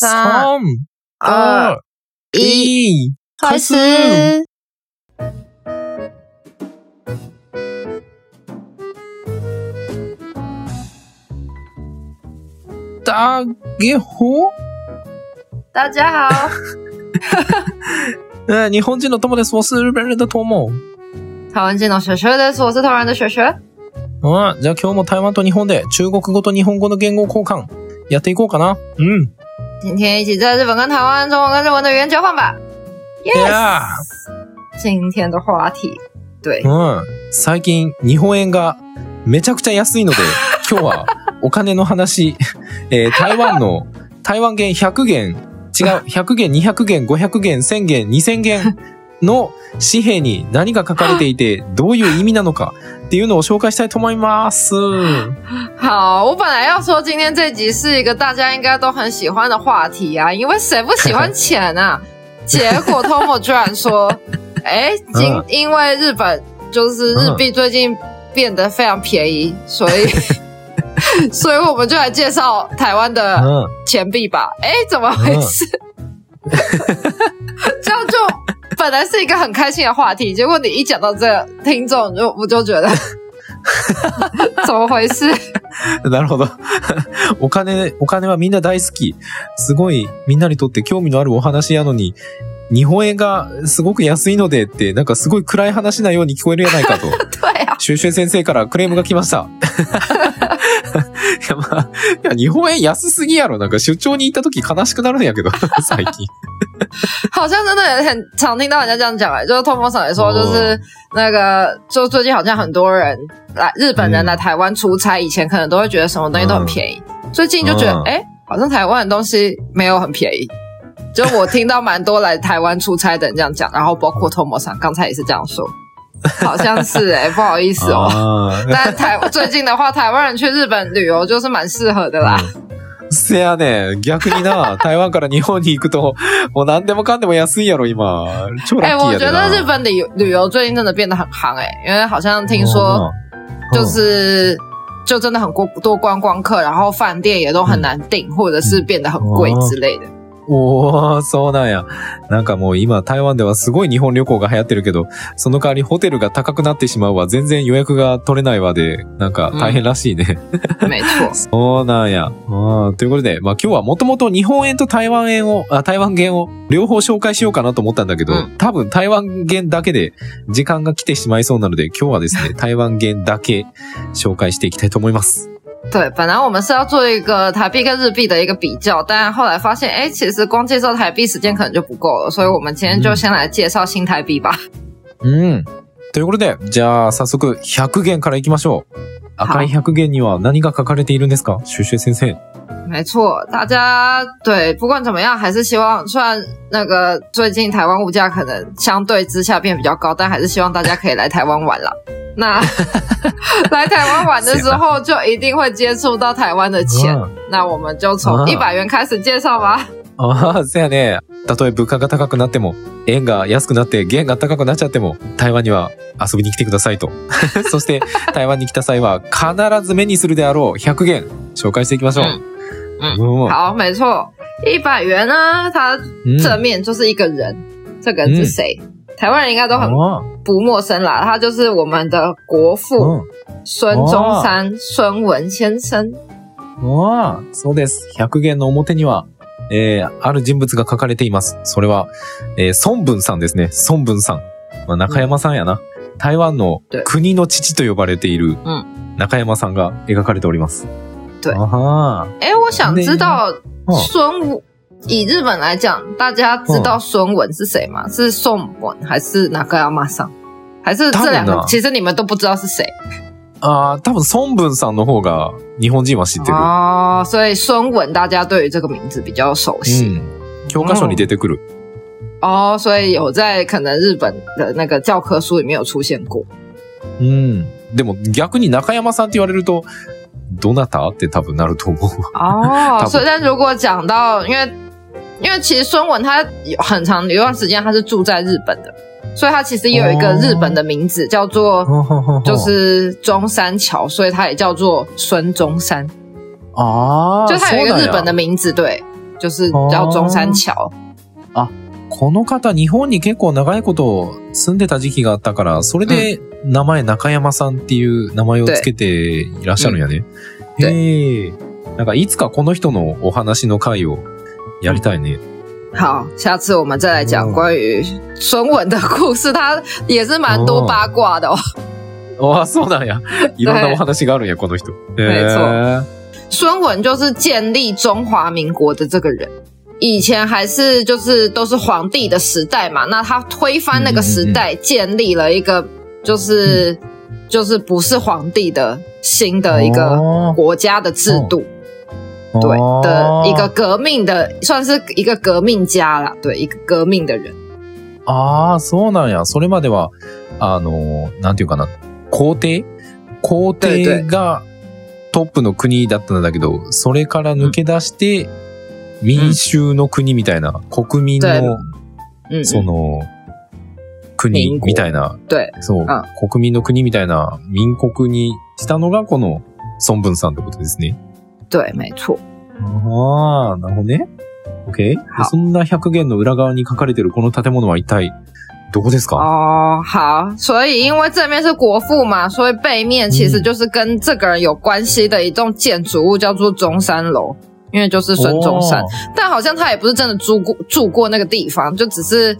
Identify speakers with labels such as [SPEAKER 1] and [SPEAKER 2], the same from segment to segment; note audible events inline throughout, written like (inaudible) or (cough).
[SPEAKER 1] 三、
[SPEAKER 2] 二、
[SPEAKER 1] 二、一，
[SPEAKER 2] 开始。
[SPEAKER 1] 大家好。
[SPEAKER 2] 大家好，
[SPEAKER 1] 呃，日本人の友です。我是日本人的友。
[SPEAKER 2] 台湾人の雪雪です。我是台湾的雪雪。
[SPEAKER 1] うん、じゃあ今日も台湾と日本で中国語と日本語の言語交換やっていこうかな。うん。
[SPEAKER 2] 今天一起在日本跟台湾、中文跟日文的语言交换吧。
[SPEAKER 1] い
[SPEAKER 2] Yes，
[SPEAKER 1] や
[SPEAKER 2] 今天的话题，对。
[SPEAKER 1] ー、うん。最近日本円がめちゃくちゃ安いので、(laughs) 今日はお金の話、(laughs) えー台湾の (laughs) 台湾元100元、違う、100元、200元、500元、1000元、2000元の紙幣に何が書かれていて、どういう意味なのかっていうのを紹介したいと思います。(laughs)
[SPEAKER 2] 好，我本来要说今天这集是一个大家应该都很喜欢的话题啊，因为谁不喜欢钱啊？(laughs) 结果 Tomo 居然说，(laughs) 哎，今
[SPEAKER 1] 嗯
[SPEAKER 2] 因为日本就是日币最近变得非常便宜，所以所以我们就来介绍台湾的
[SPEAKER 1] うん。
[SPEAKER 2] 钱币吧。哎，怎么回事？本来是一个很开心的话题，结果你一讲到这个，听众就我就觉得 (laughs) 怎么回事？(laughs)
[SPEAKER 1] なるほど。(laughs) お金、お金はみんな大好き。すごいみんなにとって興味のあるお話やのに、日本円がすごく安いのでって、なんかすごい暗い話なように聞こえるやないかと、
[SPEAKER 2] 对啊，
[SPEAKER 1] シュウシュウ先生からクレームが来ました。いや、まあ、いや、日本円安すぎやろ。なんか出張に行った時悲しくなるんやけど、(laughs) 最近。
[SPEAKER 2] 好像真的也很常听到人家这样讲哎、就是通风上也说，就是那个，就最近好像很多人来日本人来台湾出差，以前可能都会觉得什么东西都很便宜，最近就觉得
[SPEAKER 1] 嗯
[SPEAKER 2] 哎、好像台湾的东西没有很便宜。就我听到蛮多来台湾出差的人这样讲，然后包括 Tomo 上刚才也是这样说，(laughs) 好像是哎、不好意思哦。
[SPEAKER 1] あ(laughs) ー
[SPEAKER 2] 但台最近的话，台湾人去日本旅游就是蛮适合的啦。
[SPEAKER 1] せやね逆にな、(laughs) 台湾から日本に行くと、もう何でもかんでも安いやろ、今。超
[SPEAKER 2] 哎、
[SPEAKER 1] ラッキー
[SPEAKER 2] 我觉
[SPEAKER 1] やでな。
[SPEAKER 2] 得日本旅游旅游最近真的变得很夯哎、因为好像听说
[SPEAKER 1] うん
[SPEAKER 2] 就是就真的很多多观光客，然后饭店也都很难订，或者是变得很贵之类的。
[SPEAKER 1] おー、そうなんや。なんかもう今台湾ではすごい日本旅行が流行ってるけど、その代わりホテルが高くなってしまうわ。全然予約が取れないわで、なんか大変らしいね。(laughs) そうなんや。ということで、まあ今日はもともと日本円と台湾円を、あ、台湾元を両方紹介しようかなと思ったんだけど、
[SPEAKER 2] うん
[SPEAKER 1] 多分台湾元だけで時間が来てしまいそうなので、今日はですね、(laughs) 台湾元だけ紹介していきたいと思います。
[SPEAKER 2] 对，本来我们是要做一个台币跟日币的一个比较，但后来发现，哎，其实光介绍台币时间可能就不够了，所以我们今天就先来介绍新台币吧。
[SPEAKER 1] うん。ということで、じゃあ早速100元からいきましょう。赤い100元には何が書かれているんですか？シュシュ先生。
[SPEAKER 2] 没错，大家对不管怎么样，还是希望虽然那个最近台湾物价可能相对之下变比较高，但还是希望大家可以来台湾玩啦。(laughs) 那 (laughs) 来台湾玩的时候，就一定会接触到台湾的钱。
[SPEAKER 1] うん
[SPEAKER 2] 那我们就从
[SPEAKER 1] 嗯
[SPEAKER 2] 一百元开始介绍吧。
[SPEAKER 1] ああ、そやね。たとえ物価が高くなっても、円が安くなって元が高くなっちゃっても、台湾には遊びに来てくださいと。(laughs) そして、台湾に来た際は必ず目にするであろう100元、紹介していきましょう。
[SPEAKER 2] 嗯
[SPEAKER 1] うん
[SPEAKER 2] 好，没错，一百元呢，它
[SPEAKER 1] うん
[SPEAKER 2] 正面就是一个人，这个人是谁？台湾人应该都很
[SPEAKER 1] あ
[SPEAKER 2] 不陌生啦，他就是我们的国父
[SPEAKER 1] うん
[SPEAKER 2] 孙中山孙文先生。
[SPEAKER 1] ああそうです。100元の表には、えー、ある人物が書かれています。それは、えー、孫文さんですね。孫文さん。まあ、中山さんやな。台湾の
[SPEAKER 2] 对
[SPEAKER 1] 国の父と呼ばれている
[SPEAKER 2] うん
[SPEAKER 1] 中山さんが描かれております。は
[SPEAKER 2] 哎，我想知道
[SPEAKER 1] 哦
[SPEAKER 2] 孙武。以日本来讲，大家知道孙文是谁吗？是宋文还是哪个要马上？还是这两？个？其实你们都不知道是谁
[SPEAKER 1] ああ、多分孫文さんの方が日本人は知ってる。
[SPEAKER 2] 哦，所以孙文大家对于这个名字比较熟悉。
[SPEAKER 1] うん。教科書に出てくる。
[SPEAKER 2] 哦，所以有在可能日本的那个教科书里面有出现过。
[SPEAKER 1] うん。でも逆に中山さんって言われると、どなた？って多分なると思う。
[SPEAKER 2] 哦 (laughs) 所以但如果讲到，因为因为其实孙文他有很长有一段时间他是住在日本的，所以他其实也有一个日本的名字、叫做就是中山桥，所以他也叫做孙中山，
[SPEAKER 1] ああ、
[SPEAKER 2] 就他有一个日本的名字，对。就是叫中山桥。
[SPEAKER 1] この方、日本に結構長いこと住んでた時期があったから、それで名前中山さんっていう名前をつけていらっしゃるんやね。
[SPEAKER 2] うん
[SPEAKER 1] へえ。なんかいつかこの人のお話の回をやりたいね。
[SPEAKER 2] 好，下次我们再来讲
[SPEAKER 1] 哦
[SPEAKER 2] 关于孙文的故事，他也是蛮多
[SPEAKER 1] 哦
[SPEAKER 2] 八卦的哦。
[SPEAKER 1] ああ、そうなんや。いろんなお話があるんや、この人。へ
[SPEAKER 2] 没错
[SPEAKER 1] え。
[SPEAKER 2] 孙文就是建立中华民国的这个人。以前还是就是都是皇帝的时代嘛，那他推翻那个时代，建立了一个就是、就是不是皇帝的新的一个
[SPEAKER 1] 哦
[SPEAKER 2] 国家的制度，对
[SPEAKER 1] 哦
[SPEAKER 2] 的一个革命的，算是一个革命家啦，对，一个革命的人。
[SPEAKER 1] ああ、そうなんや。それまでは、あの、なんていうかな、皇帝？皇帝がトップの国だったんだけど、それから抜け出して、民衆の国みたいな、国民
[SPEAKER 2] 对
[SPEAKER 1] の、
[SPEAKER 2] 嗯，
[SPEAKER 1] その、国みたいな、
[SPEAKER 2] 对
[SPEAKER 1] そう、
[SPEAKER 2] あ
[SPEAKER 1] 国民の国みたいな民国にしたのがこの孫文さん。ってことですね。
[SPEAKER 2] 对，没错。
[SPEAKER 1] ああ、なるほどね。OK? で
[SPEAKER 2] 好
[SPEAKER 1] そんな100元の裏側に書かれてるこの建物は一体どこですか
[SPEAKER 2] 哦，好，所以因为正面是国父嘛，所以背面其实就是跟这个人有关系的一栋建筑物，叫做中山楼，因为就是孙中山。
[SPEAKER 1] 哦
[SPEAKER 2] 但好像他也不是真的住过住过那个地方，就只是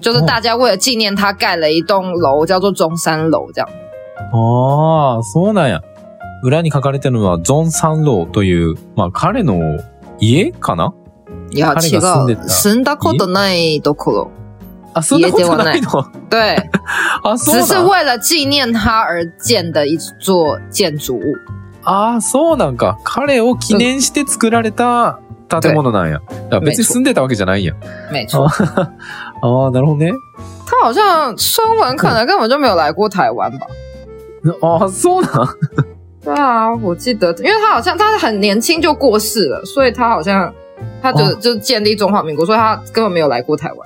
[SPEAKER 2] 就是大家为了纪念他盖了一栋楼，叫做中山楼这样。
[SPEAKER 1] ああ、そうなんや。 裏に書かれてるのは、ジョン・サンローという、まあ彼の家かな？い
[SPEAKER 2] や、違
[SPEAKER 1] 彼が住んで
[SPEAKER 2] う。
[SPEAKER 1] た
[SPEAKER 2] 住んだことないところ。
[SPEAKER 1] あ、そんなことないの？
[SPEAKER 2] 对，(laughs)
[SPEAKER 1] あ、そう
[SPEAKER 2] 只是
[SPEAKER 1] なん
[SPEAKER 2] 为了纪念他而建的一座建筑物。
[SPEAKER 1] ああ、そうなんか。彼を記念して作られた建物なんや。だから別に住んでたわけじゃないんや。
[SPEAKER 2] 没错，
[SPEAKER 1] ああ、なるほどね。
[SPEAKER 2] 他好像孙文可能根本就没有来过台湾吧。
[SPEAKER 1] ああ、そうなん？
[SPEAKER 2] 对啊，我记得，因为他好像他很年轻就过世了，所以他好像他就、
[SPEAKER 1] 哦。
[SPEAKER 2] 就建立中华民国，所以他根本没有来过台湾。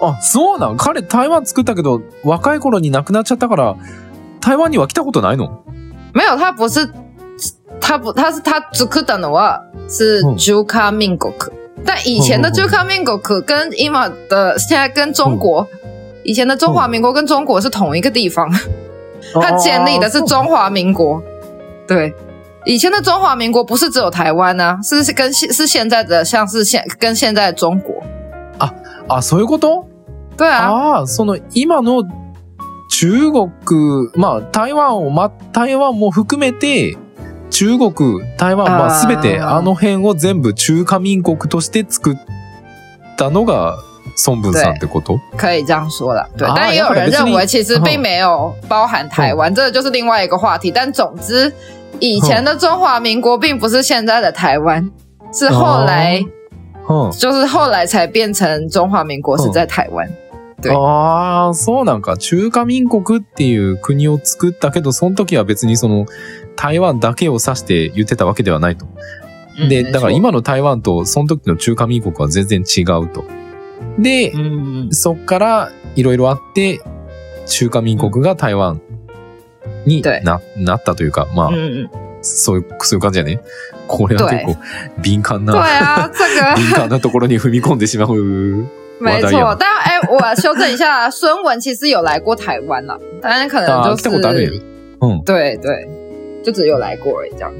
[SPEAKER 1] あ、そうなん？彼台湾作ったけど、若い頃に亡くなっちゃったから、台湾には来たことないの？
[SPEAKER 2] 没有，他不是，他不，他是他只可等的话是
[SPEAKER 1] 嗯。
[SPEAKER 2] Juka m i n g o k 但以前的
[SPEAKER 1] 嗯嗯嗯。
[SPEAKER 2] Juka m i n g o k 跟 ima 的现在跟中国，以前的中华民国跟中国是同一个地方，他建立的是中华民国，对。以前的中华民国不是只有台湾呢、是是跟现是现在的像是现跟现在的中国，
[SPEAKER 1] あ、そういうこと？
[SPEAKER 2] 对啊，
[SPEAKER 1] ああ、その今の中国、まあ台湾を、ま、台湾も含めて、中国、台湾、まあ
[SPEAKER 2] あー
[SPEAKER 1] すべてあの辺を全部中華民国として作ったのが孫文さんってこと？
[SPEAKER 2] 可以这样说啦。对，
[SPEAKER 1] 啊
[SPEAKER 2] 但也有人认为其实并没有包含台湾，这个就是另外一个话题。但总之，以前的中华民国并不是现在的台湾，是后来、
[SPEAKER 1] うん。
[SPEAKER 2] 就是后来才变成中华民国是在台湾。对
[SPEAKER 1] ああ、そうなんか。中華民国っていう国を作ったけど、その時は別にその台湾だけを指して言ってたわけではないと。で、
[SPEAKER 2] 嗯
[SPEAKER 1] だから、今の台湾とその時の中華民国は全然違うと。で、
[SPEAKER 2] 嗯，
[SPEAKER 1] そっからいろいろあって、中華民国が台湾に
[SPEAKER 2] 对
[SPEAKER 1] ななったというか、まあ、そういう、そういう感じやね。これは結構敏感
[SPEAKER 2] 对
[SPEAKER 1] な、
[SPEAKER 2] 啊，这个
[SPEAKER 1] 敏感なところに踏み込んでしまう。(laughs)
[SPEAKER 2] 没
[SPEAKER 1] 话题啊
[SPEAKER 2] 错。但哎、我修正一下，孙文其实有来过台湾啦，但是可能就
[SPEAKER 1] あ来たことある
[SPEAKER 2] 是
[SPEAKER 1] よ。うん。
[SPEAKER 2] 对对，就只有来过而已，这样。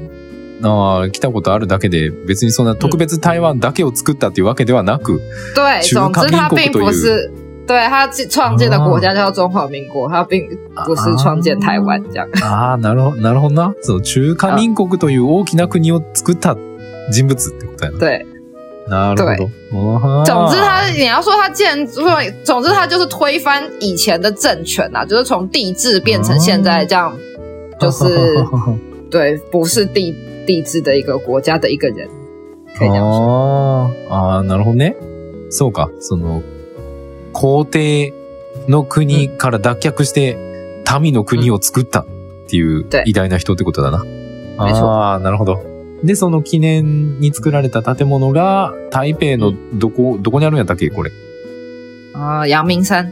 [SPEAKER 1] ああ、来たことあるだけで、別にそんな特別台湾だけを作ったっていうわけではなく、
[SPEAKER 2] 对，总
[SPEAKER 1] 中华
[SPEAKER 2] 之他并
[SPEAKER 1] 民国という
[SPEAKER 2] 不是，对他创建的国家叫中华民国，他并不是创建台湾这样。
[SPEAKER 1] ああ、なるほど、なるほどな。そう、中華民国という大きな国を作った人物ってことやな。
[SPEAKER 2] 对，
[SPEAKER 1] なるほど。
[SPEAKER 2] 总之他你要说他建，总之他就是推翻以前的政权啊，就是从帝制变成现在这样，(laughs) 就是对，不是帝帝制的一个国家的一个人，可以这样说。
[SPEAKER 1] あーあー、なるほどね。そうか、その、皇帝の国から脱却して、民の国を作ったっていう
[SPEAKER 2] 对
[SPEAKER 1] 偉大な人ってことだな。ああ、なるほど。で、その記念に作られた建物が、台北のどこ、どこにあるんやったっけこれ？
[SPEAKER 2] 啊，阳明山，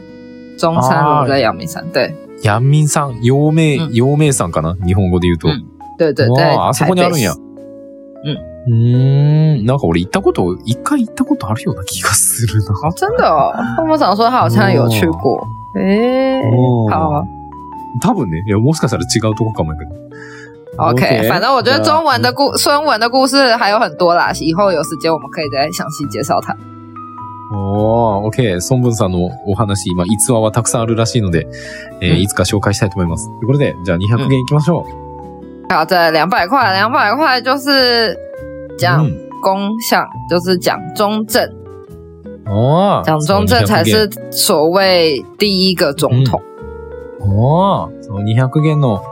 [SPEAKER 2] 中山
[SPEAKER 1] 啊
[SPEAKER 2] 路在阳明山，对
[SPEAKER 1] 陽明山、陽明、
[SPEAKER 2] うん。
[SPEAKER 1] 陽明山かな？日本語で言うと。
[SPEAKER 2] うん。对对对，
[SPEAKER 1] わああそこにあるんや。
[SPEAKER 2] 台北市。
[SPEAKER 1] うーん。なんか俺行ったこと、一回行ったことあるような気がするな。
[SPEAKER 2] 哦，真的哦，泡沫长说他好像有去过。诶、
[SPEAKER 1] 哦
[SPEAKER 2] 好啊
[SPEAKER 1] 多分ね。いや、もしかしたら違うとこかもやけど。
[SPEAKER 2] ，OK，反正我觉得中文的故孙文的故事还有很多啦，以后有时间我们可以再详细介绍它。
[SPEAKER 1] おー、OK。孫文さんのお話、今、逸話はたくさんあるらしいので、えー
[SPEAKER 2] うん
[SPEAKER 1] いつか紹介したいと思います。ということで、じゃあ200元行きましょ
[SPEAKER 2] 好，这两百块，两百块就是
[SPEAKER 1] う。
[SPEAKER 2] 讲
[SPEAKER 1] うん
[SPEAKER 2] 公相，就是讲中正，
[SPEAKER 1] ああ。
[SPEAKER 2] 蒋中正才是所谓第一个总统。
[SPEAKER 1] 200元。ああ。その200元の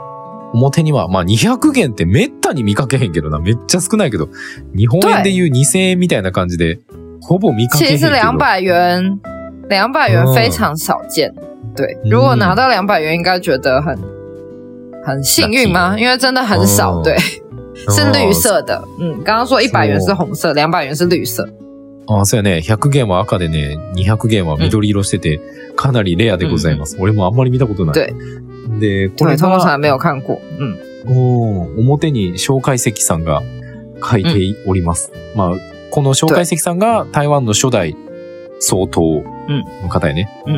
[SPEAKER 1] 表には、まあ200元ってめったに見かけへんけどな。めっちゃ少ないけど、日本円でいう2000円みたいな感じで、ほぼ見かけへんけど。
[SPEAKER 2] 其实两百元，两百元
[SPEAKER 1] 嗯
[SPEAKER 2] 非常少见。对，
[SPEAKER 1] 嗯
[SPEAKER 2] 如果拿到两百元，应该觉得很很幸运吗？因为真的很少。
[SPEAKER 1] 哦
[SPEAKER 2] 对，是绿色的。嗯，刚刚说一百元是红色，两百元是绿色。
[SPEAKER 1] ああ、そうやね。100元は赤でね、200元は緑色してて、かなりレアでございます。俺もあんまり見たことない。
[SPEAKER 2] 对
[SPEAKER 1] で、こ
[SPEAKER 2] 对，
[SPEAKER 1] れが、
[SPEAKER 2] 通常还没有看过。嗯，
[SPEAKER 1] うん表に蒋介石さんが書いております。まあ、この蒋介石さんが台湾の初代総統の方やね。
[SPEAKER 2] 嗯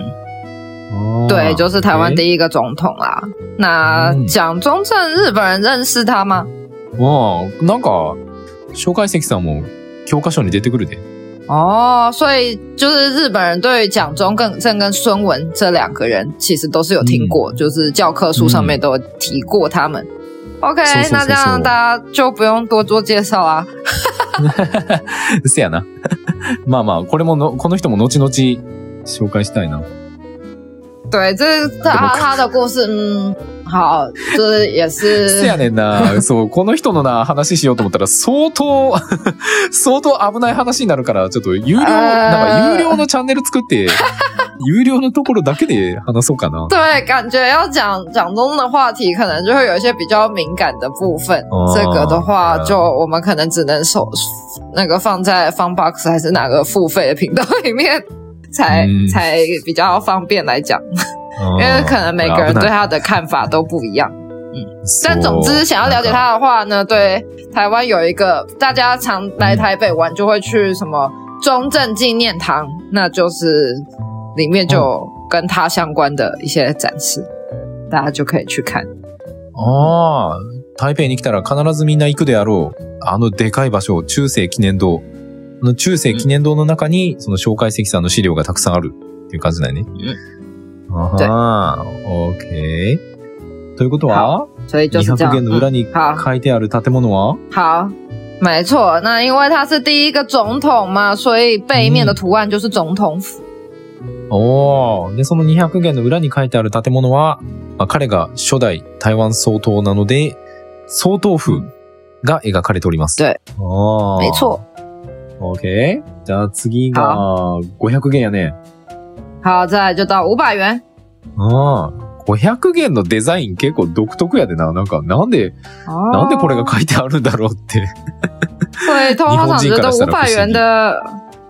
[SPEAKER 1] ああ
[SPEAKER 2] 对，就是台湾
[SPEAKER 1] え
[SPEAKER 2] 第一个总统啦。那
[SPEAKER 1] 嗯
[SPEAKER 2] 蒋中正日本人认识他吗？
[SPEAKER 1] ああ、なんか、蒋介石さんも教科書に出てくるで。
[SPEAKER 2] 哦，所以就是日本人对于蒋中正跟孙文这两个人，其实都是有听过，就是教科书上面都有提过他们。OK，
[SPEAKER 1] そうそうそうそう
[SPEAKER 2] 那这样大家就不用多做介绍啊。(laughs)
[SPEAKER 1] せやな。(laughs) まあまあ、これもの、この人も後々紹介したいな。
[SPEAKER 2] 对，这是他他的故事，嗯，好，就是也是
[SPEAKER 1] せやねんな。(laughs) そう、この人のな、話しようと思ったら、相当、(laughs) 相当危ない話になるから、ちょっと有料、なんか有料のチャンネル作って、(laughs) 有料のところだけで話そうかな。
[SPEAKER 2] 对，感觉要讲蒋中的话题，可能就会有一些比较敏感的部分。
[SPEAKER 1] 哦
[SPEAKER 2] 这个的话，就我们可能只能手那个放在 Funbox 还是哪个付费的频道里面才，
[SPEAKER 1] 嗯
[SPEAKER 2] 才比较方便来讲，因为可能每个人对他的看法都不一样。但总之，想要了解他的话呢，对台湾有一个大家常来台北玩就会去什么中正纪念堂，那就是里面就有跟他相关的一些展示，大家就可以去看。
[SPEAKER 1] ああ、台北に来たら必ずみんな行くであろう。あのでかい場所、中世記念堂。あの中世記念堂の中に、その蒋介石さんの資料がたくさんあるっていう感じだよね。 ああ、オッケー。ということは、
[SPEAKER 2] 所以就是这
[SPEAKER 1] 200
[SPEAKER 2] 样。
[SPEAKER 1] 元の裏に
[SPEAKER 2] 嗯好
[SPEAKER 1] 書いてある建物は、
[SPEAKER 2] 好，没错。那因为他是第一个总统嘛，所以背面的图案就是总统府。
[SPEAKER 1] おー。で、その200元の裏に書いてある建物は、まあ、彼が初代台湾総統なので、総統府が描かれております。
[SPEAKER 2] 对
[SPEAKER 1] ああ。
[SPEAKER 2] 没。错。
[SPEAKER 1] OK。じゃあ次が500元やね。
[SPEAKER 2] 好，再来就到五百元。
[SPEAKER 1] ああ。500元のデザイン結構独特やでな。なんか、なんで、なんでこれが書いてあるんだろうって。
[SPEAKER 2] 所以通常觉得五百元的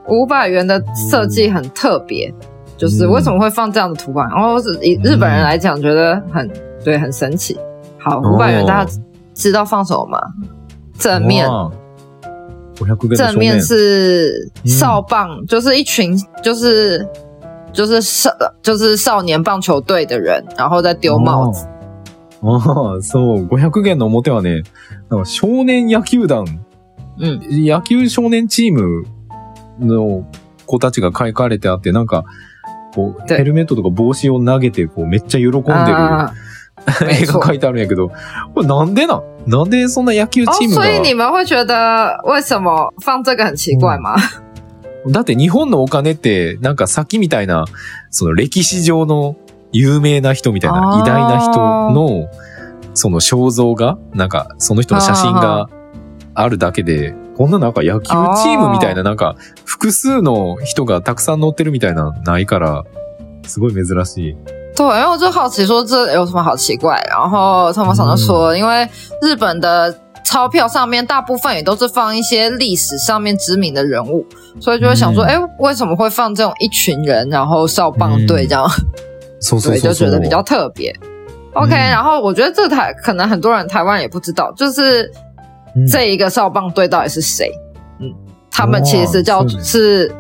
[SPEAKER 2] 五百元的设计很特别，就是为什么会放这样的图案？然后是以日本人来讲，觉得很对，很神奇。好，
[SPEAKER 1] 哦
[SPEAKER 2] 五百元大家知道放什么吗？正面
[SPEAKER 1] ああ500元の
[SPEAKER 2] 正面。是
[SPEAKER 1] 嗯
[SPEAKER 2] 少棒，就是一群就是就是少就是少年棒球队的人，然后在丢帽子。
[SPEAKER 1] ああ、そう、500元の表はね、なんか少年野球団、
[SPEAKER 2] 嗯，
[SPEAKER 1] 野球少年チームの子たちが書かれてあって、なんか、こう、
[SPEAKER 2] 对
[SPEAKER 1] ヘルメットとか帽子を投げて、こう、めっちゃ喜んでる絵
[SPEAKER 2] 错
[SPEAKER 1] が書いてあるんやけど、これなんでなん？なんでそんな野球
[SPEAKER 2] 哦
[SPEAKER 1] チー，ムが、
[SPEAKER 2] 所以你们会觉得为什么放这个很奇怪吗？
[SPEAKER 1] だって日本のお金って、なんかさっきみたいな、その歴史上の有名な人みたいな、偉大な人の、その肖像が、なんかその人の写真があるだけで、こんななんか野球チームみたいな、なんか複数の人がたくさん乗ってるみたいな、ないから、すごい珍しい。
[SPEAKER 2] 对，因为我就好奇说这有什么好奇怪，然后汤姆厂就说，因为日本的钞票上面大部分也都是放一些历史上面知名的人物，所以就会想说，
[SPEAKER 1] 嗯
[SPEAKER 2] 哎、为什么会放这种一群人，然后少棒队这样？对，
[SPEAKER 1] そうそうそうそう。
[SPEAKER 2] 就觉得比较特别。OK，、
[SPEAKER 1] 嗯
[SPEAKER 2] 然后我觉得这台可能很多人台湾人也不知道，就是
[SPEAKER 1] 嗯
[SPEAKER 2] 这一个少棒队到底是谁？嗯，他们其实叫
[SPEAKER 1] 哇是
[SPEAKER 2] 是，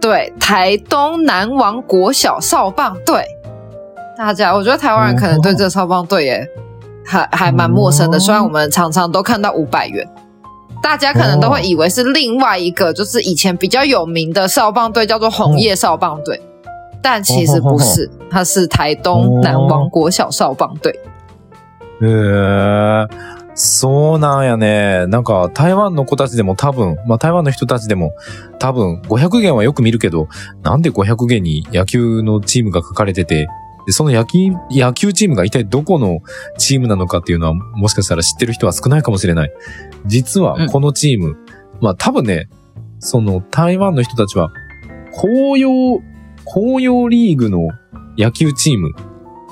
[SPEAKER 2] 对，台东南王国小少棒队。大家，我觉得台湾人可能对这个少棒队也 还还蛮陌生的，
[SPEAKER 1] 哦
[SPEAKER 2] 虽然我们常常都看到五百元。大家可能都会以为是另外一个，就是以前比较有名的少棒队，叫做红叶少棒队，但其实不是，它是台东南王国小少棒队。
[SPEAKER 1] へえそうなんやね。なんか、台湾の子たちでも多分、まあ台湾の人たちでも多分、500元はよく見るけど、なんで500元に野球のチームが書かれてて、 で、その野球、野球チームが一体どこのチームなのかっていうのは、もしかしたら知ってる人は少ないかもしれない。実は、このチーム、まあ多分ね、その台湾の人たちは、紅葉、紅葉リーグの野球チーム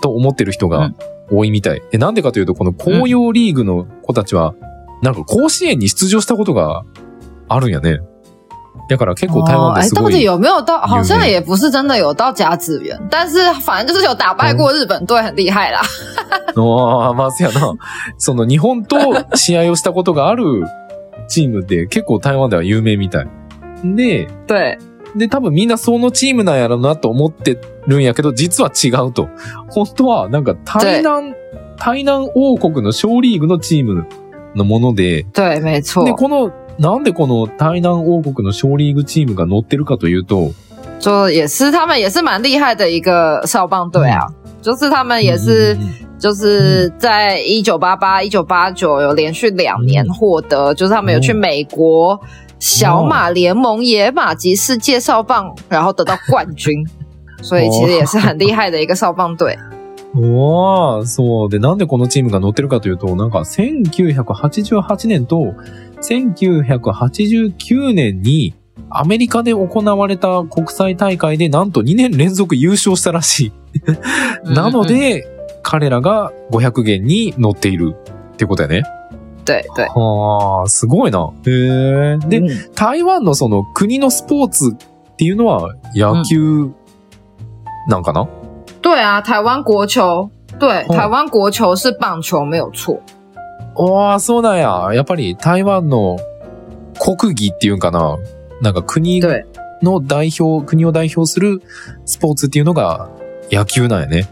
[SPEAKER 1] と思ってる人が
[SPEAKER 2] うん
[SPEAKER 1] 多いみたい。で、なんでかというと、この紅葉リーグの子たちは、なんか甲子園に出場したことがあるんやね。だから結構台湾
[SPEAKER 2] 哦哎，
[SPEAKER 1] ですごい。
[SPEAKER 2] 到底有没有到？好像
[SPEAKER 1] 有
[SPEAKER 2] 也不是真的有到甲子园，但是反正就是有打败过日本队，很厉害啦。(laughs)
[SPEAKER 1] ああ、まあ、せやな。その日本と試合をしたことがあるチームで結構台湾では有名みたい。で、
[SPEAKER 2] 对，
[SPEAKER 1] で、多分みんなそのチームなんやろなと思ってるんやけど、実は違うと。本当は、なんか台南、台南王国の小リーグのチームのもので、
[SPEAKER 2] 对，没错。
[SPEAKER 1] で、この、なんでこの台南王国の小リーグチームが乗ってるかというと、
[SPEAKER 2] 就也是他们也是蛮厉害的一个少棒队啊，就是他们也是就是在一九八八、一九八九有连续两年获得，就是他们有去美国小马联盟野马级世界少棒，然后得到冠军，所以其实也是很厉害的一个少棒队。
[SPEAKER 1] おーそう。で、なんでこのチームが乗ってるかというと、なんか1988年と1989年にアメリカで行われた国際大会でなんと2年連続優勝したらしい。なので、彼らが500元に乗っているってことやね。
[SPEAKER 2] 对对，
[SPEAKER 1] はあ、すごいな。へえ。で、
[SPEAKER 2] 嗯
[SPEAKER 1] 台湾のその国のスポーツっていうのは野球なんかな、
[SPEAKER 2] 对啊，台湾国球，对，
[SPEAKER 1] 哦
[SPEAKER 2] 台湾国球是棒球没有错。
[SPEAKER 1] ああ、そうなんや。やっぱり台湾の国技っていうんかな？なんか国
[SPEAKER 2] 对
[SPEAKER 1] の代表、国を代表するスポーツっていうのが野球なんやね。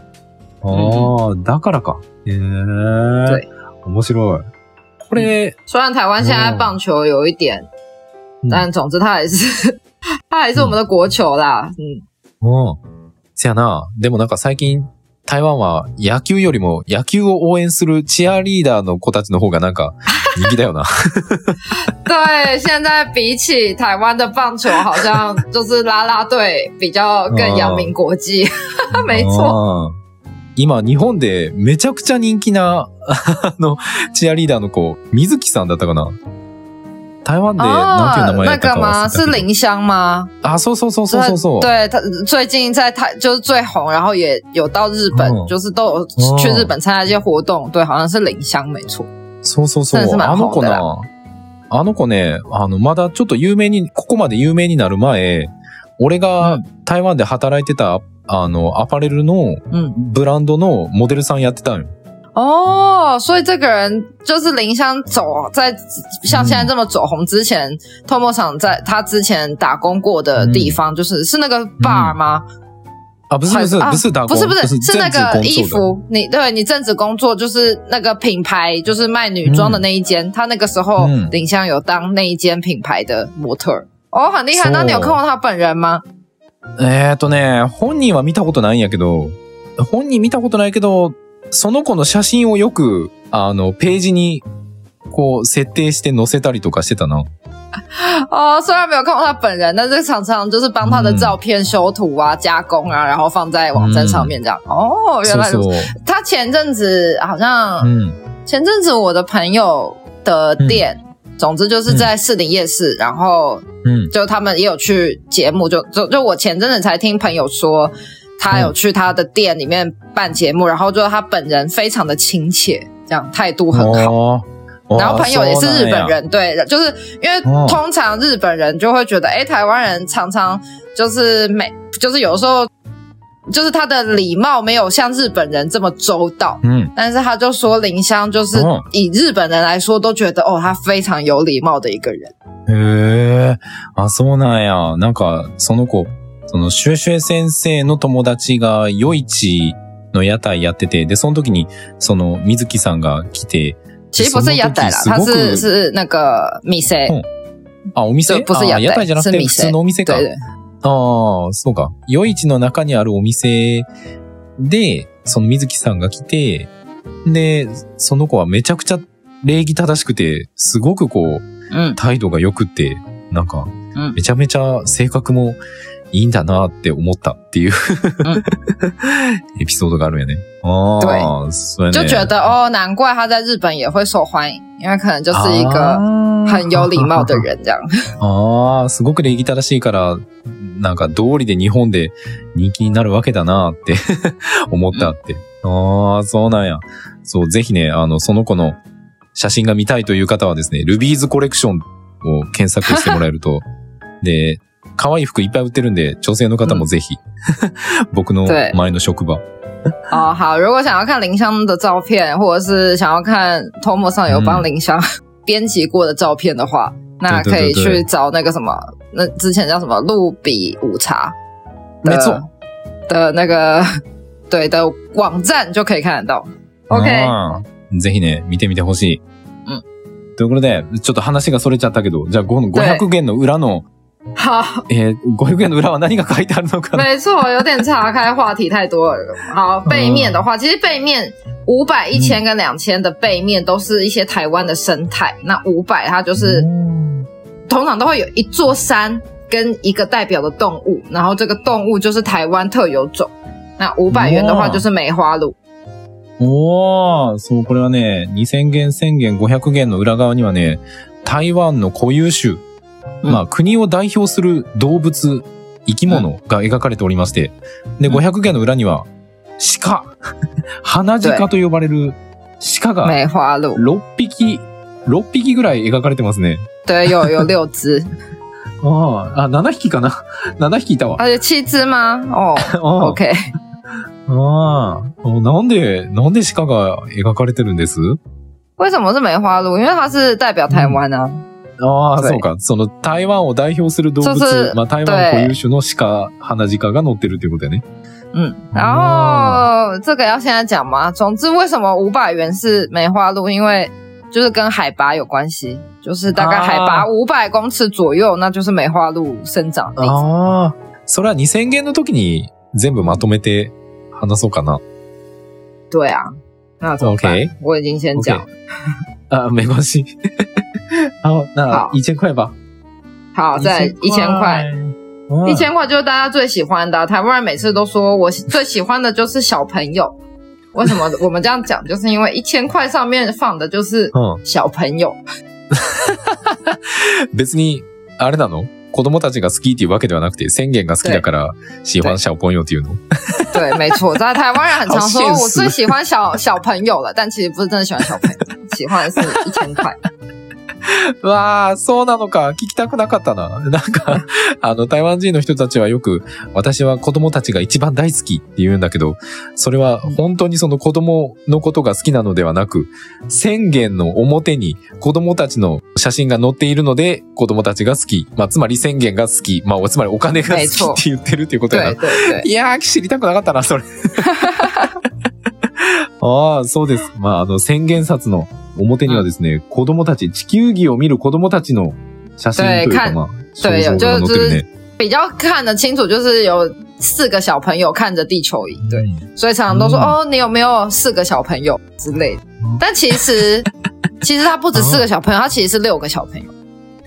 [SPEAKER 1] ああ、だからか。へえ。
[SPEAKER 2] 对
[SPEAKER 1] 面白い。これ、
[SPEAKER 2] 虽然台湾现在
[SPEAKER 1] 哦
[SPEAKER 2] 棒球有一点，
[SPEAKER 1] 嗯
[SPEAKER 2] 但总之它还是 (laughs) 它还是我们的国球啦。嗯，
[SPEAKER 1] うん。せやな。でもなんか最近、台湾は野球よりも野球を応援するチアリーダーの子たちの方がなんか (laughs) 人気だよな。(laughs)
[SPEAKER 2] 对，现在比起台湾的棒球，好像就是啦啦队比较更扬名国际。(laughs) 没错，
[SPEAKER 1] 今、日本でめちゃくちゃ人気な、あの、チアリーダーの子、水木さんだったかな？台湾で、なんていう名前
[SPEAKER 2] 那
[SPEAKER 1] やった
[SPEAKER 2] 个吗？是林香吗？
[SPEAKER 1] あ、そうそうそうそうそう。
[SPEAKER 2] 对他最近在台就是最红，然后也有到日本，
[SPEAKER 1] 哦
[SPEAKER 2] 就是都有去日本参加一些活动。对，好像是林香，没错。
[SPEAKER 1] そうそうそう。あの子な、あの子ね、あの、まだちょっと有名に、ここまで有名になる前、俺が台湾で働いてた、あの、アパレルの
[SPEAKER 2] 嗯，
[SPEAKER 1] ブランドのモデルさんやってたんよ。
[SPEAKER 2] 哦，所以这个人就是林香走在像现在这么走红之前，透墨厂在他之前打工过的地方，就是是那个 bar 吗？
[SPEAKER 1] あ、不是不是、
[SPEAKER 2] 啊
[SPEAKER 1] 不是打工，
[SPEAKER 2] 不是不是，是那个
[SPEAKER 1] 正职工作的
[SPEAKER 2] 衣服，你对你正职工作就是那个品牌，就是卖女装的那一间，他那个时候
[SPEAKER 1] 嗯
[SPEAKER 2] 林香有当那一间品牌的模特儿，哦，很厉害。
[SPEAKER 1] そう
[SPEAKER 2] 那你有看过他本人吗？
[SPEAKER 1] えーっとね、本人は見たことないんやけど、本人見たことないけど、 その子の写真をよく、あの、ページに、こう、設定して載せたりとかしてたな。(laughs)
[SPEAKER 2] 哦，虽然没有看过他本人，但是常常就是帮他的照片修图啊、加工啊，然后放在网站上面这样。哦，原
[SPEAKER 1] そうそう
[SPEAKER 2] 来如此。。他前阵子好像
[SPEAKER 1] うん。
[SPEAKER 2] 前阵子我的朋友的店，总之就是在士林夜市，然后
[SPEAKER 1] うん。
[SPEAKER 2] 就他们也有去节目，就就就我前阵子才听朋友说，他有去他的店里面办节目，然后就他本人非常的亲切，这样态度很好。
[SPEAKER 1] 哦
[SPEAKER 2] 然后朋友也是日本。
[SPEAKER 1] 哦
[SPEAKER 2] 人，对，就是因为
[SPEAKER 1] 哦
[SPEAKER 2] 通常日本人就会觉得，哎、台湾人常常就是每就是有时候 就是他的礼貌没有像日本人这么周到，
[SPEAKER 1] うん。
[SPEAKER 2] 但是他就说林香就是
[SPEAKER 1] 哦
[SPEAKER 2] 以日本人来说都觉得哦，他非常有礼貌的一个人。
[SPEAKER 1] へえ。あ、そうなんや。なんか、その子、 その、シュエシュエ先生の友達が夜市の屋台やってて、で、その時に、その、水木さんが来て、
[SPEAKER 2] 其实不是屋台啦，他
[SPEAKER 1] その時
[SPEAKER 2] 是是那个米 C，
[SPEAKER 1] 嗯あ、お店？
[SPEAKER 2] 不是屋台。
[SPEAKER 1] あ屋台じゃなくて、普通のお店か。ああ、そうか。夜市の中にあるお店で、その水木さんが来て、で、その子はめちゃくちゃ礼儀正しくて、すごくこう、
[SPEAKER 2] 嗯，
[SPEAKER 1] 態度が良くって、なんか
[SPEAKER 2] うん、
[SPEAKER 1] めちゃめちゃ性格もいいんだなって思ったっていう、(laughs) エピソードがあるんやね。ああ、そうやね。
[SPEAKER 2] 就觉得哦，难怪他在日本也会受欢迎，因为可能就是一个很有礼貌的人这样。(laughs)
[SPEAKER 1] ああ、すごく礼儀正しいから、なんか道理で日本で人気になるわけだなって (laughs) 思ったって。ああ、そうなんや。そう、ぜひね、あの、その子の写真が見たいという方はですね、ルビーズコレクションを検索してもらえると、で、可愛い服いっぱい売ってるんで、女性の方もぜひ、(laughs) 僕の
[SPEAKER 2] 对 (laughs)
[SPEAKER 1] 前の職場。(laughs)
[SPEAKER 2] 哦，好，如果想要看林香的照片，或者是想要看 Tomo 上有帮林香编辑过的照片的话，那可以去找那个什么，那之前叫什么路比午茶的
[SPEAKER 1] 没错
[SPEAKER 2] 的那个对的网站就可以看得到。OK，
[SPEAKER 1] ぜひね、見てみてほしい。
[SPEAKER 2] うん。
[SPEAKER 1] ということで、ちょっと話がそれちゃったけど、じゃあこの500元の裏の、
[SPEAKER 2] 好，
[SPEAKER 1] えー、500元の裏は何が書いてあるのか
[SPEAKER 2] 没错，有点岔开话题太多了。好，背面的话，其实背面五百、一千跟两千的背面都是一些台湾的生态。那五百它就是通常都会有一座山跟一个代表的动物，然后这个动物就是台湾特有种。那五百元的话就是梅花鹿，
[SPEAKER 1] おー、そう、これはね、2000元、1000元、500元の裏側にはね、台湾の固有種、
[SPEAKER 2] うん
[SPEAKER 1] まあ国を代表する動物、生き物が描かれておりまして、で、
[SPEAKER 2] うん
[SPEAKER 1] 500元の裏には、鹿、(laughs) 花鹿と呼ばれる鹿が
[SPEAKER 2] 梅花鹿
[SPEAKER 1] ，6匹、6匹ぐらい描かれてますね。
[SPEAKER 2] 对，有有 (laughs) 六只，
[SPEAKER 1] ああ、あ、7匹かな (laughs) ?7 匹いたわ。
[SPEAKER 2] 而且七只吗？哦
[SPEAKER 1] あ
[SPEAKER 2] ，OK，
[SPEAKER 1] ああ、なんで、なんで鹿が描かれてるんです？
[SPEAKER 2] 为什么是梅花鹿？因为它是代表台湾啊。
[SPEAKER 1] ああ、
[SPEAKER 2] 对
[SPEAKER 1] そうか。その台湾を代表する動物まあ台湾固有種の鹿、花鹿が乗ってるっていうことね。
[SPEAKER 2] 嗯，然后这个要现在讲吗？总之，为什么五百元是梅花鹿？因为就是跟海拔有关系，就是大概海拔五百公尺左右，那就是梅花鹿生长的地方。
[SPEAKER 1] ああ、それは2000元の時に全部まとめて話そうかな。
[SPEAKER 2] 对啊，那怎么办
[SPEAKER 1] ？OK
[SPEAKER 2] 我已经先讲了。
[SPEAKER 1] あ、没关系。(laughs) 好，那
[SPEAKER 2] 好
[SPEAKER 1] 一千块吧。
[SPEAKER 2] 好，再一千块，
[SPEAKER 1] 嗯。
[SPEAKER 2] 一千块就是大家最喜欢的啊、台湾人每次都说我最喜欢的就是小朋友。为什么？(laughs) 我们这样讲？就是因为一千块上面放的就是
[SPEAKER 1] うん。
[SPEAKER 2] 小朋友。(laughs)
[SPEAKER 1] 別に、あれなの？子供たちが好きっていうわけではなくて、宣言が好きだから、喜欢小朋友っていうの？
[SPEAKER 2] 对，没错，在台湾人很常说我最喜欢小小朋友了，但其实不是真的喜欢小朋友，喜欢的是一千块。
[SPEAKER 1] う (laughs) わあ、そうなのか。聞きたくなかったな。(laughs) なんか、(laughs) あの、台湾人の人たちはよく、私は子供たちが一番大好きって言うんだけど、それは本当にその子供のことが好きなのではなく、宣言の表に子供たちの写真が載っているので、子供たちが好き。まあ、つまり宣言が好き。まあ、つまりお金が好きって言ってるっていうことやないやー、知りたくなかったな、それ。ああ、そうです。まあ、あの、宣言札の表にはですね、子供たち、地球儀を見る子供たちの写真というか、
[SPEAKER 2] 对
[SPEAKER 1] まあ、
[SPEAKER 2] 对
[SPEAKER 1] 肖像が載ってるね。
[SPEAKER 2] 比较看得清楚，就是有四个小朋友看着地球仪，对，
[SPEAKER 1] うん
[SPEAKER 2] 所以常常都说、
[SPEAKER 1] 嗯
[SPEAKER 2] 哦，你有没有四个小朋友之类的
[SPEAKER 1] 嗯？
[SPEAKER 2] 但其实 (laughs) 其实他不止四个小朋友，他其实是六个小朋友，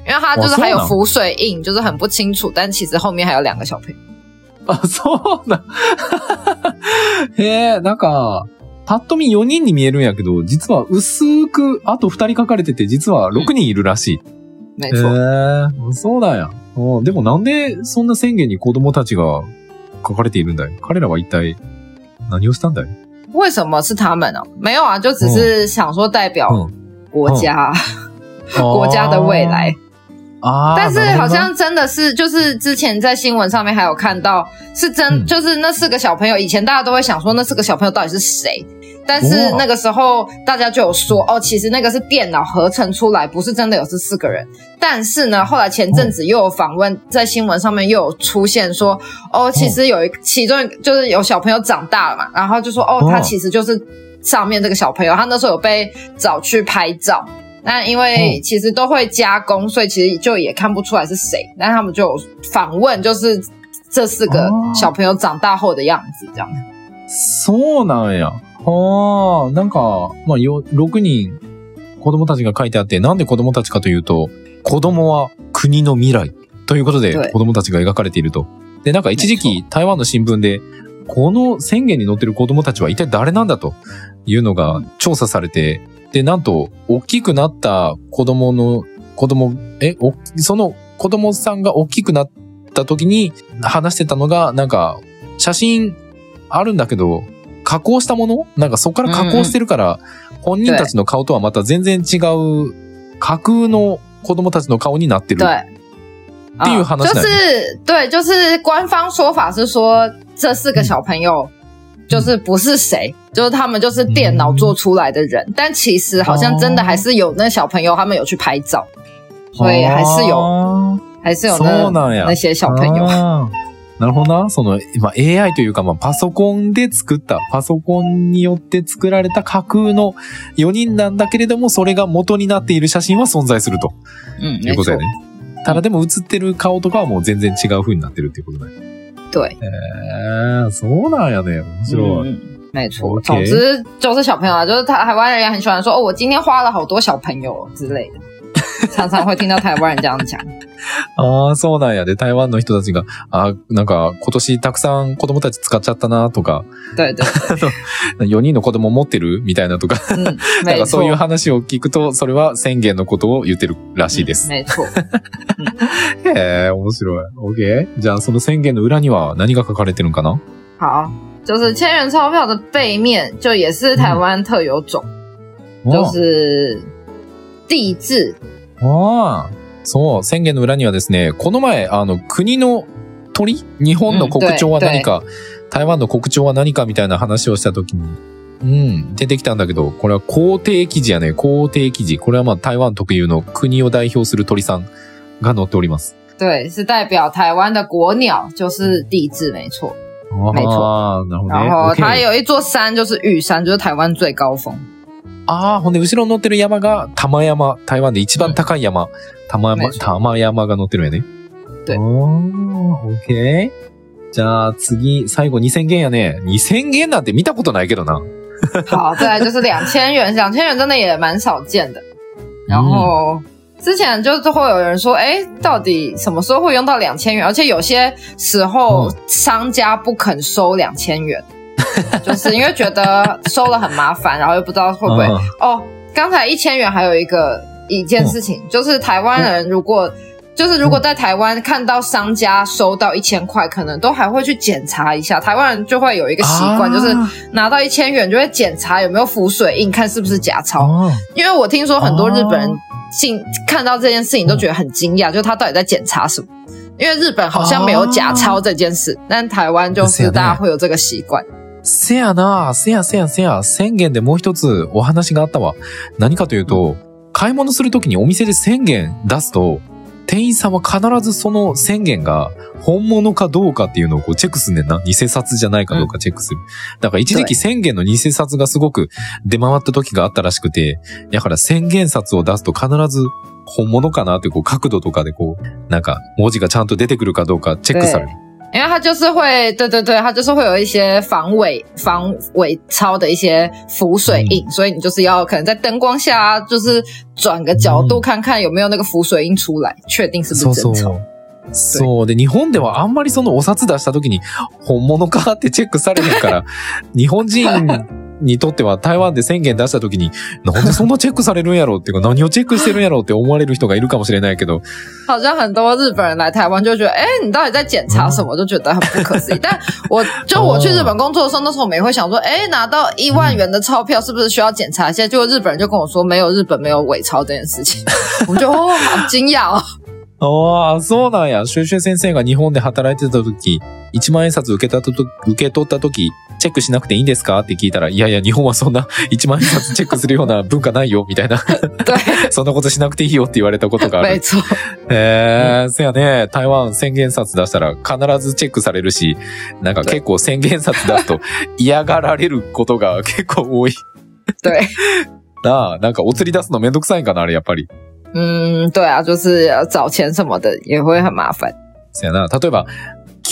[SPEAKER 2] 因为他就是还有浮水印，就是很不清楚，但其实后面还有两个小朋友。(laughs)
[SPEAKER 1] あ、そうな。(laughs) へえ、なんか、パッと見4人に見えるんやけど、実は薄く、あと2人書かれてて、実は6人いるらしい。
[SPEAKER 2] 没错，
[SPEAKER 1] へえ、そう。だや。おでもなんでそんな宣言に子供たちが書かれているんだい？彼らは一体何をしたんだい？
[SPEAKER 2] 为什么是他们呢、没有啊，就只是想说代表
[SPEAKER 1] 嗯
[SPEAKER 2] 国家、(laughs) 国家的未来。
[SPEAKER 1] 啊，
[SPEAKER 2] 但是好像真的是，就是之前在新闻上面还有看到，是真、
[SPEAKER 1] 嗯。
[SPEAKER 2] 就是那四个小朋友，以前大家都会想说那四个小朋友到底是谁，但是
[SPEAKER 1] 哇
[SPEAKER 2] 那个时候大家就有说哦，其实那个是电脑合成出来，不是真的有这四个人。但是呢，后来前阵子又有访问，在新闻上面又有出现说哦，其实有一其中一个就是有小朋友长大了嘛，然后就说哦，
[SPEAKER 1] 哦
[SPEAKER 2] 他其实就是上面这个小朋友，他那时候有被找去拍照。那因为
[SPEAKER 1] 哦
[SPEAKER 2] 其实都会加工，所以其实就也看不出来是谁。但他们就有访问，就是这四个
[SPEAKER 1] 哦
[SPEAKER 2] 小朋友长大后的样子，这样。
[SPEAKER 1] そうなんや。 はあ、なんか、まあ、よ、6人子供たちが書いてあって、なんで子供たちかというと、子供は国の未来ということで
[SPEAKER 2] はい。
[SPEAKER 1] 子供たちが描かれていると。で、なんか一時期台湾の新聞で、この宣言に載ってる子供たちは一体誰なんだというのが調査されて、で、なんと、大きくなった子供の、子供、え、おその子供さんが大きくなった時に話してたのが、なんか、写真あるんだけど、加工したもの？なんかそこから加工してるから、本人たちの顔とはまた全然違う架空の子供たちの顔になってる。
[SPEAKER 2] 对，
[SPEAKER 1] 地域
[SPEAKER 2] 啊就
[SPEAKER 1] 好像是哪
[SPEAKER 2] 是对，就是官方说法是说这四个小朋友就是不是谁，就是他们就是电脑做出来的人，但其实好像真的还是有那小朋友他们有去拍照，所以还是有
[SPEAKER 1] あ
[SPEAKER 2] 还是有。那那些小朋友。
[SPEAKER 1] なるほどな。その、まあ、AI というか、まあ、パソコンで作った、パソコンによって作られた架空の4人なんだけれども、それが元になっている写真は存在すると
[SPEAKER 2] 嗯，没错
[SPEAKER 1] いうことやね。。ただでも写ってる顔とかはもう全然違う風になってるっていうことだね。
[SPEAKER 2] 对，
[SPEAKER 1] へえ、そうなんやね。面白い。
[SPEAKER 2] 嗯，没错。总之就是小朋友啊，就是台台湾人也很喜欢说哦，我今天花了好多小朋友之类的，常常会听到台湾人这样讲。(laughs)
[SPEAKER 1] ああ、そうなんやで、台湾の人たちが、あーなんか今年たくさん子供たち使っちゃったなとか、
[SPEAKER 2] 对对，(laughs)
[SPEAKER 1] 4人の子供持ってるみたいなとか、(laughs)
[SPEAKER 2] 嗯，
[SPEAKER 1] なんかそういう話を聞くと、それは宣言のことを言ってるらしいです。
[SPEAKER 2] 没错。
[SPEAKER 1] へえ、面白い。OK? じゃあその宣言の裏には何が書かれてるんかな？
[SPEAKER 2] 好，就是千元钞票的背面，就也是台湾特有种，就是地质。
[SPEAKER 1] ああ、そう、宣言の裏にはですね、この前、あの、国の鳥？日本の国鳥は何か、台湾の国鳥は何かみたいな話をしたときに、うん、出てきたんだけど、これは皇帝記事やね、皇帝記事。これはまあ台湾特有の国を代表する鳥さんが載っております。
[SPEAKER 2] 对，是代表台湾的国鸟，就是地质，没错。没错
[SPEAKER 1] ああ、なるほどね。
[SPEAKER 2] 然后它有一座山，就是玉山，就是台湾最高峰。
[SPEAKER 1] ああ、ほんで、後ろに乗ってる山が玉山。台湾で一番高い山。玉山、玉山が乗ってるよね。
[SPEAKER 2] 对
[SPEAKER 1] おー、オッケー。じゃあ次、最後2000元やね。2000元なんて見たことないけどな。(laughs)
[SPEAKER 2] 好，再来就是两千元，两千元真的也蛮少见的。然后之前就是会有人说，哎，到底什么时候会用到两千元？而且有些时候
[SPEAKER 1] 嗯
[SPEAKER 2] 商家不肯收两千元，就是因为觉得收了很麻烦，然后又不知道会不会。
[SPEAKER 1] 嗯
[SPEAKER 2] 哦，刚才一千元还有一个一件事情，就是台湾人如果。就是如果在台湾看到商家收到一千块，可能都还会去检查一下。台湾人就会有一个习惯，就是
[SPEAKER 1] 啊
[SPEAKER 2] 拿到一千元就会检查有没有浮水印，看是不是假钞。
[SPEAKER 1] あ
[SPEAKER 2] 因为我听说很多日本人
[SPEAKER 1] 哦
[SPEAKER 2] 进看到这件事情都觉得很惊讶，就是他到底在检查什么？因为日本好像没有假钞这件事，但台湾就是是
[SPEAKER 1] よね
[SPEAKER 2] 大家会有这个习惯。
[SPEAKER 1] せやな、せやせやせや、宣言でもう一つお話があったわ。何かというと、買い物するときにお店で宣言出すと、店員さんは必ずその宣言が本物かどうかっていうのをこうチェックすんねんな。偽札じゃないかどうかチェックする。だから一時期宣言の偽札がすごく出回った時があったらしくて、だから宣言札を出すと必ず本物かなってこう角度とかでこう、なんか文字がちゃんと出てくるかどうかチェックされる。
[SPEAKER 2] 因为它就是会，对对对，它就是会有一些防伪、防伪钞的一些浮水印，所以你就是要可能在灯光下、啊，就是转个角度看看有没有那个浮水印出来，确定是不
[SPEAKER 1] そうそ
[SPEAKER 2] 是真钞。
[SPEAKER 1] う。そう。で、日本ではあんまりそのお札出した時に、本物かってチェックされへんから、(laughs) 日本人 にとっては台湾で宣言出した時に、なんでそんなチェックされるんやろうっていうか、何をチェックしてるんやろうって思われる人がいるかもしれないけど、
[SPEAKER 2] 好像很多日本人来台湾就觉得，哎、你到底在检查什么？就觉得很不可思议。(laughs) 但我就我去日本工作的时候，那时候我们也会想说，哎、拿到一万元的钞票是不是需要检查一下？结果日本人就跟我说，没有，日本没有伪钞这件事情。(laughs) 我们就哦，好惊讶哦。(laughs)
[SPEAKER 1] ああ、そうなんや。シュウシュウ先生が日本で働いてた時、1万円札受けたと受け取った時、チェックしなくていいんですか？って聞いたら、いやいや、日本はそんな (laughs) 1万円札チェックするような文化ないよ、みたいな。
[SPEAKER 2] 对，(laughs)
[SPEAKER 1] そんなことしなくていいよって言われたことがある。(laughs) え、せやね、台湾宣言札出したら必ずチェックされるし、なんか結構宣言札出すと嫌がられることが結構多い。
[SPEAKER 2] 对，
[SPEAKER 1] なあ、なんかお釣り出すのめんどくさいんかな、あれやっぱり。
[SPEAKER 2] 嗯，对啊，就是要找钱什么的也会很麻烦。
[SPEAKER 1] せやな、例えば、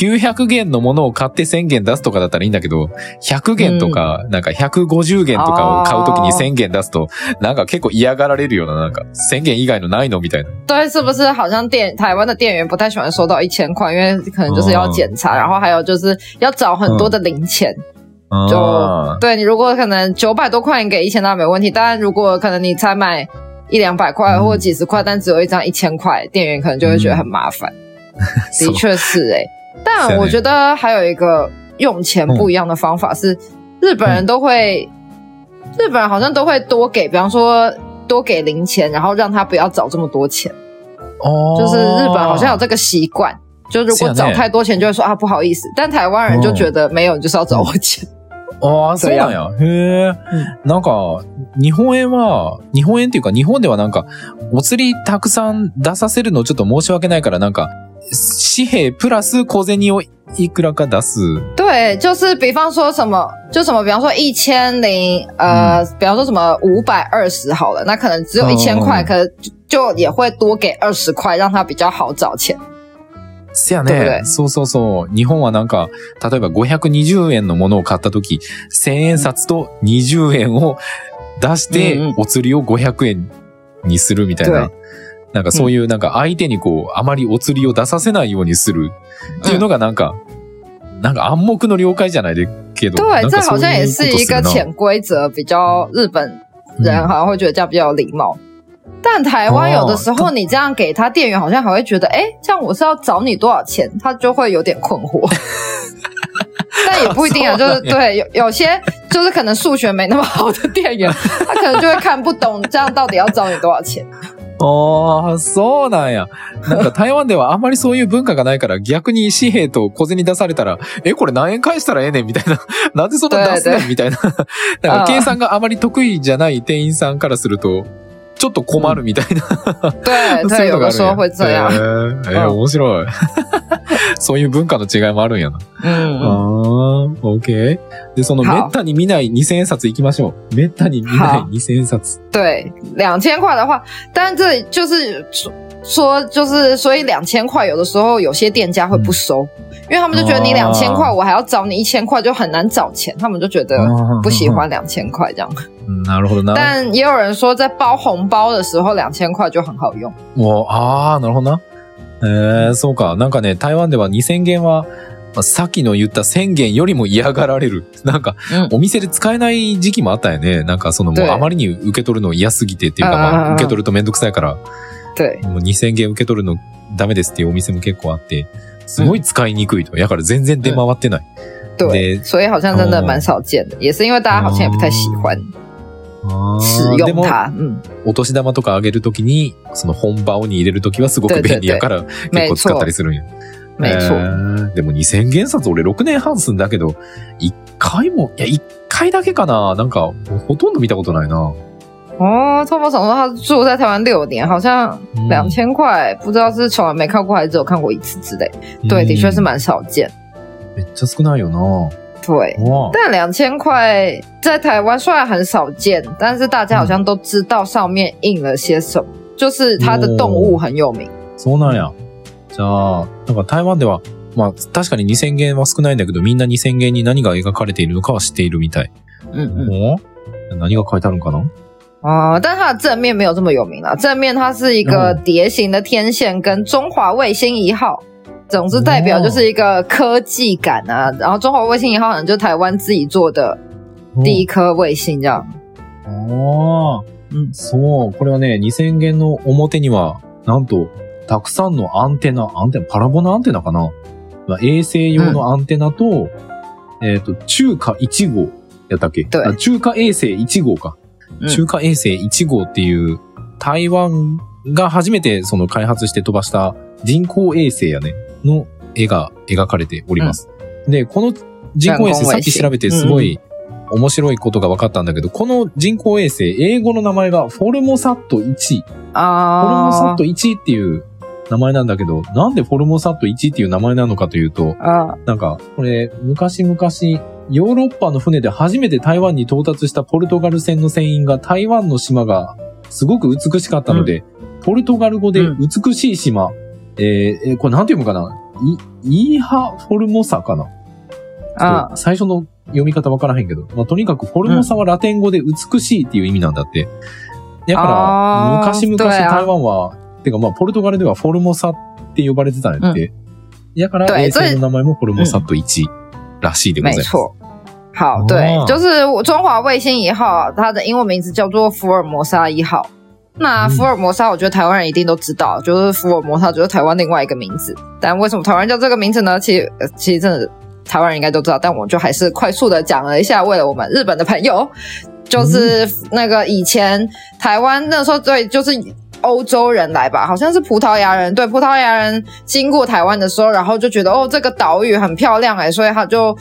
[SPEAKER 1] 900元のものを買って1000元出すとかだったらいいんだけど、100元とか、なんか150元とかを買うときに1000元出すと、なんか結構嫌がられるような、なんか1000元以外のないのみたいな。
[SPEAKER 2] 对，是不是好像店台湾的店员不太喜欢收到一千块，因为可能就是要检查，然后还有就是要找很多的零钱。就
[SPEAKER 1] あ
[SPEAKER 2] 对你如果可能九百多块你给一千那没问题，但如果可能你才买一两百块
[SPEAKER 1] 嗯
[SPEAKER 2] 或几十块，但只有一张一千块，店员可能就会觉得很麻烦。(laughs)
[SPEAKER 1] ー
[SPEAKER 2] 的确是诶、但
[SPEAKER 1] 是啊
[SPEAKER 2] 我觉得还有一个用钱不一样的方法是，日本人都会，日本人好像都会多给，比方说多给零钱，然后让他不要找这么多钱。
[SPEAKER 1] そう
[SPEAKER 2] 就是日本好像有这个习惯，就如果找太多钱就会说啊不好意思，但台湾人就觉得没有，你就是要找我钱。
[SPEAKER 1] ああ、そうなんや。へえ。なんか、日本円は、日本円っていうか、日本ではなんか、お釣りたくさん出させるのちょっと申し訳ないから、なんか、 紙幣プラス小銭をいくらか出す？
[SPEAKER 2] 对，就是比方说什么，就什么，比方说一千零呃，比方说什么五百二十好了，那可能只有一千块，
[SPEAKER 1] 嗯
[SPEAKER 2] 可能就也会多给二十块，让他比较好找钱。
[SPEAKER 1] せやね。そうそうそう。日本はなんか、例えば520円のものを買ったとき、1000円札と20円を出して、お釣りを500円にするみたいな。なんかそういう、なんか相手にこう、あまりお釣りを出させないようにするっていうのがなんか、なんか暗黙の了解じゃないでけど。
[SPEAKER 2] 对，这好像也是一个潜规则，比较日本人
[SPEAKER 1] 嗯
[SPEAKER 2] 好像会觉得这样比较有礼貌。但台湾有的时候你这样给他，店员好像还会觉得，哎，这样我是要找你多少钱，他就会有点困惑。(laughs) 但也不一定啊，就是对有有些就是可能数学没那么好的店员，他可能就会看不懂这样到底要找你多少钱。
[SPEAKER 1] ああ、そうなんや。なんか台湾ではあんまりそういう文化がないから逆に紙幣と小銭出されたら、(laughs) え、これ何円返したらええねんみたいな。(laughs) なんでそんな出すねんみたいな。(laughs) なんか計算があまり得意じゃない店員さんからすると、ちょっと困るみたいな。
[SPEAKER 2] 对 (laughs)
[SPEAKER 1] そう
[SPEAKER 2] 对，
[SPEAKER 1] いうのがあるんや
[SPEAKER 2] 有的时候会这样。
[SPEAKER 1] へーえー
[SPEAKER 2] うん
[SPEAKER 1] 面白い。(laughs) そういう文化の違いもあるんやな。
[SPEAKER 2] 嗯，
[SPEAKER 1] ああ、オッケー。で、その
[SPEAKER 2] 好
[SPEAKER 1] めったに見ない2000円札行きましょう。めったに見ない
[SPEAKER 2] 好
[SPEAKER 1] 2000円札。
[SPEAKER 2] 对，两千块的话，但这里就是说，就是所以两千块有的时候有些店家会不收，因为他们就觉得你两千块，
[SPEAKER 1] 哦
[SPEAKER 2] 我还要找你一千块，就很难找钱，他们就觉得不喜欢两千块这样。
[SPEAKER 1] うんなるほどな。
[SPEAKER 2] 但也有人说，在包红包的时候，两千块就很好用。
[SPEAKER 1] もう、ああ、なるほどな。えー、そうか。なんかね、台湾では2000元は、まあさっきの言った1000元よりも嫌がられる。(laughs) なんか、
[SPEAKER 2] うん
[SPEAKER 1] お店で使えない時期もあったよね。なんかそのもう
[SPEAKER 2] 对
[SPEAKER 1] あまりに受け取るの嫌すぎてっていうか、まあ、受け取るとめんどくさいから、
[SPEAKER 2] 对，
[SPEAKER 1] もう2000元受け取るのダメですっていうお店も結構あって、すごい使いにくいと。だから全然出回ってない。
[SPEAKER 2] 对，
[SPEAKER 1] で
[SPEAKER 2] 所以好像真的蛮少见的，也是因为大家好像也不太喜欢
[SPEAKER 1] あ
[SPEAKER 2] 使
[SPEAKER 1] ーでも、
[SPEAKER 2] 用它。嗯，
[SPEAKER 1] お年玉とかあげるときに、その本場に入れるときはすごく便利やから、結
[SPEAKER 2] 没
[SPEAKER 1] 構使った
[SPEAKER 2] 错
[SPEAKER 1] り，するんや。
[SPEAKER 2] 没错。
[SPEAKER 1] えーでも2000元札俺6年半住んだけど、1回も、いや、1回だけかななんか、ほとんど見たことないな。
[SPEAKER 2] 哦，托莫想说他住在台湾六年，好像
[SPEAKER 1] 嗯
[SPEAKER 2] 两千块，不知道是从来没看过，还是只有看过一次之类。对，的确是蛮少见。
[SPEAKER 1] めっちゃ少ないよな。
[SPEAKER 2] 对，
[SPEAKER 1] 哇
[SPEAKER 2] 但两千块在台湾虽然很少见，但是大家好像都知道上面印了些什么，就是它的动物很有名。
[SPEAKER 1] そうなんや。じゃあ、なんか台湾では、まあ確かに2000元は少ないんだけど、みんな2000元に何が描かれているのかは知っているみたい。
[SPEAKER 2] 嗯嗯。
[SPEAKER 1] お何が書いてあるんかな？
[SPEAKER 2] 哦，但它的正面没有这么有名啦。正面它是一个
[SPEAKER 1] 哦
[SPEAKER 2] 蝶形的天线跟中华卫星一号，总之代表就是一个科技感啊。然后中华卫星一号就台湾自己做的第一颗卫星这样。
[SPEAKER 1] ああ、
[SPEAKER 2] うん
[SPEAKER 1] そう。これはね、2000元の表には、なんと、たくさんのアンテナ、アンテナ、パラボナアンテナかな、まあ、衛星用のアンテナと、えっ、と、中華1号やったっけ？
[SPEAKER 2] 对
[SPEAKER 1] あ中華衛星1号か。
[SPEAKER 2] うん
[SPEAKER 1] 中華衛星1号っていう、台湾が初めてその開発して飛ばした人工衛星やね、の絵が描かれております。で、この人工衛星さっき調べてすごい面白いことが分かったんだけど、この人工衛星、英語の名前がフォルモサット1。フォルモサッ
[SPEAKER 2] あ
[SPEAKER 1] ト1っていう名前なんだけど、なんでフォルモサット1っていう名前なのかというと、
[SPEAKER 2] あ、あ
[SPEAKER 1] なんか、これ、昔々、ヨーロッパの船で初めて台湾に到達したポルトガル船の船員が台湾の島がすごく美しかったので、ポルトガル語で美しい島、えーえーこれなんて読むかな？イイーハフォルモサかな？
[SPEAKER 2] あ。
[SPEAKER 1] 最初の読み方わからへんけど、まあ、とにかくフォルモサはラテン語で美しいっていう意味なんだって。だから、昔々台湾は、てかまあ、ポルトガルではフォルモサって呼ばれてたんやって。だから、衛星の名前もフォルモサット1らしいでございます。
[SPEAKER 2] 好，
[SPEAKER 1] 哦
[SPEAKER 2] 对，就是中华卫星一号，它的英文名字叫做福尔摩沙一号。那
[SPEAKER 1] 嗯
[SPEAKER 2] 福尔摩沙，我觉得台湾人一定都知道，就是福尔摩沙就是台湾另外一个名字。但为什么台湾叫这个名字呢？其实，呃其实真的台湾人应该都知道，但我就还是快速的讲了一下，为了我们日本的朋友，就是那个以前台湾那时候对，就是欧洲人来吧，好像是葡萄牙人，对，葡萄牙人经过台湾的时候，然后就觉得哦，这个岛屿很漂亮哎，所以他就。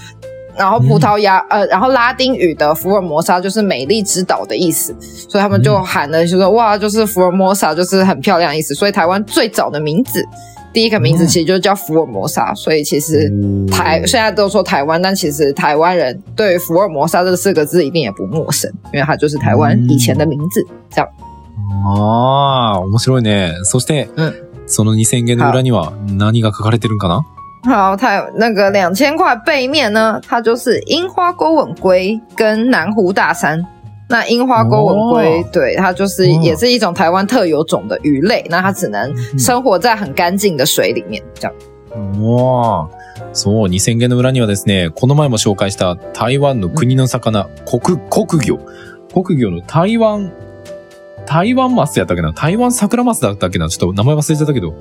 [SPEAKER 2] 然后葡萄牙、呃，然后拉丁语的福尔摩沙就是美丽之岛的意思，所以他们就喊了，就说哇，就是福尔摩沙就是很漂亮的意思。所以台湾最早的名字，第一个名字其实就叫福尔摩沙，所以其实台现在都说台湾，但其实台湾人对福尔摩沙这四个字一定也不陌生，因为它就是台湾以前的名字。这样，
[SPEAKER 1] ああ、面白いね。そして、
[SPEAKER 2] うん
[SPEAKER 1] その2000元の裏には何が書かれてるんかな
[SPEAKER 2] 好，它有那个两千块背面呢，它就是樱花钩吻龟跟南湖大山。那樱花钩吻龟，
[SPEAKER 1] 哦
[SPEAKER 2] 对它就是
[SPEAKER 1] 哦
[SPEAKER 2] 也是一种台湾特有种的鱼类，那它只能生活在很干净的水里面，这样。
[SPEAKER 1] おーそう、2000元の裏にはですね、この前も紹介した台湾の国の魚、国、国魚。国魚の台湾、 台湾マスやったっけな？台湾桜マスだったっけな？ちょっと名前忘れちゃったけど。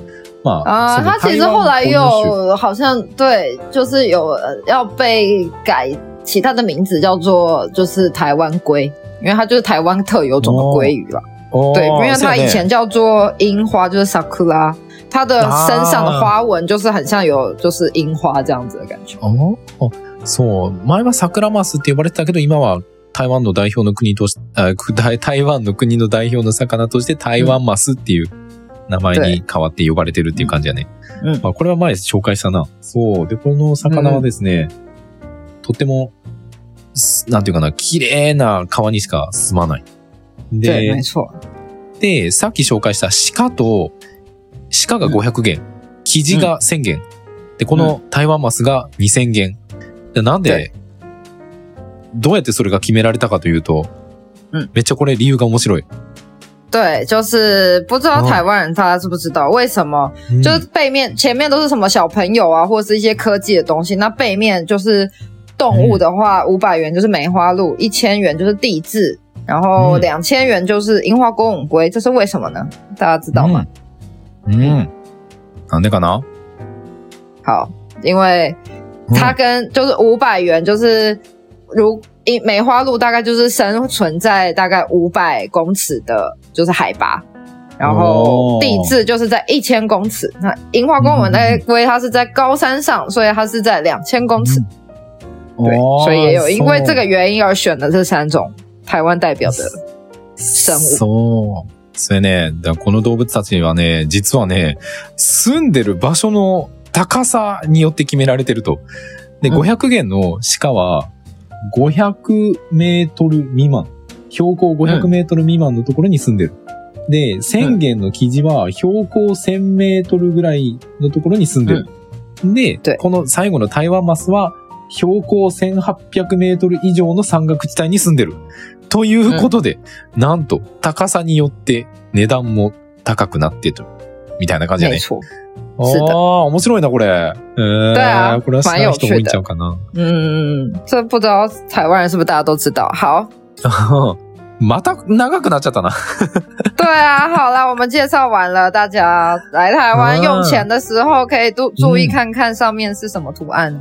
[SPEAKER 1] まあ、
[SPEAKER 2] 啊、
[SPEAKER 1] その
[SPEAKER 2] 它其实后来
[SPEAKER 1] 固有
[SPEAKER 2] 好像对，就是有呃要被改其他的名字，叫做就是台湾龟，因为它就是台湾特有种的鲑鱼啦。
[SPEAKER 1] おー
[SPEAKER 2] 对，因为它以前叫做樱花，就是 sakura，它的身上的花纹就是很像有就是樱花这样子的感觉。
[SPEAKER 1] おおそう。前は桜マスって呼ばれてたけど、今は台湾の代表の国とし台台湾の国の代表の魚として台湾マスっていう名前に変わって呼ばれてるっていう感じやね。
[SPEAKER 2] うん
[SPEAKER 1] まあ、これは前紹介したな。そう。で、この魚はですね、とっても、すなんていうかな、綺麗な川にしか住まない。
[SPEAKER 2] 对，
[SPEAKER 1] で。で、さっき紹介した鹿と、鹿が500元、キジが1000元、で、この台湾マスが2000元。でなんで、どうやってそれが決められたかというと、
[SPEAKER 2] うん
[SPEAKER 1] めっちゃこれ理由が面白い。
[SPEAKER 2] 对，就是不知道
[SPEAKER 1] 哦
[SPEAKER 2] 台湾人大家知不知道为什么？
[SPEAKER 1] うん
[SPEAKER 2] 就是背面前面都是什么小朋友啊，或者是一些科技的东西。那背面就是动物的话，五百元就是梅花鹿，一千元就是地质，然后
[SPEAKER 1] 嗯
[SPEAKER 2] 两千元就是樱花公吻龟，这是为什么呢？大家知道吗？
[SPEAKER 1] うん。うん。なんでかな
[SPEAKER 2] 好，因为它跟就是五百元就是如一梅花鹿大概就是生存在大概五百公尺的，就是海拔。然后
[SPEAKER 1] 哦
[SPEAKER 2] 地质就是在一千公尺，那樱花公吻那龟它是在高山上，所以它是在两千公尺。对，
[SPEAKER 1] 哦
[SPEAKER 2] 所以也有因为这个原因而选了这三种台湾代表的生物。
[SPEAKER 1] そう。それね、だからこの動物たちはね、実はね、住んでる場所の高さによって決められてると。で、
[SPEAKER 2] うん
[SPEAKER 1] 500元の鹿は、 500メートル未満。標高500メートル未満のところに住んでる。で、1000元の生地は標高1000メートルぐらいのところに住んでる。で
[SPEAKER 2] 对、
[SPEAKER 1] この最後の台湾マスは、標高1800メートル以上の山岳地帯に住んでる。ということで、なんと、高さによって値段も高くなってる。みたいな感じだね。
[SPEAKER 2] 是的
[SPEAKER 1] あ、面白いな、これ。えー、
[SPEAKER 2] 对啊
[SPEAKER 1] これは知らない人多いんちゃうかな。
[SPEAKER 2] 嗯，这不知道台湾人是不是大家都知道？好，(laughs)
[SPEAKER 1] また長くなっちゃったな。
[SPEAKER 2] 对啊，好啦，我们介绍完了，大家来台湾
[SPEAKER 1] 嗯
[SPEAKER 2] 用钱的时候可以注 (laughs) 注意看看上面是什么图案。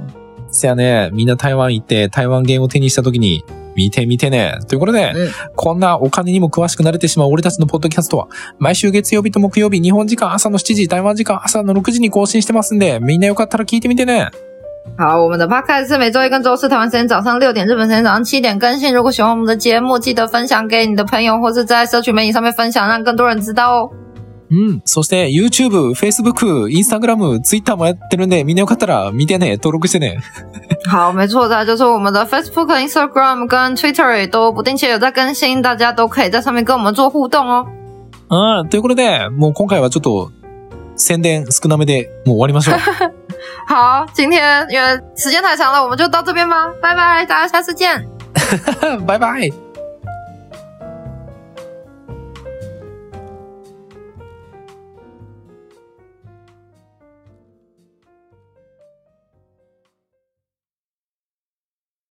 [SPEAKER 1] せやね、みんな台湾行って台湾元を手にした時に、見てみてね。ということで、
[SPEAKER 2] うん
[SPEAKER 1] こんなお金にも詳しくなれてしまう俺たちのポッドキャストは、毎週月曜日と木曜日、日本時間朝の7時、台湾時間朝の6時に更新してますんで、みんなよかったら聞いてみてね。
[SPEAKER 2] 好，我们的 podcast 是每周一跟周四台湾时间早上六点，日本时间早上七点更新。如果喜欢我们的节目，记得分享给你的朋友，或是在社群媒体上面分享，让更多人知道哦。
[SPEAKER 1] うん。そして、YouTube、Facebook、Instagram、Twitter もやってるんで、みんなよかったら見てね、登録してね。(laughs)
[SPEAKER 2] 好，没错，再来就是我们的 Facebook、Instagram 跟 Twitter 也都不定期有在更新，大家都可以在上面跟我们做互动哦。
[SPEAKER 1] うん。ということで、もう今回はちょっと、宣伝少なめで、もう終わりましょう。(laughs)
[SPEAKER 2] 好，今天因为时间太长了，我们就到这边吧，拜拜，大家下次见。
[SPEAKER 1] バイバイ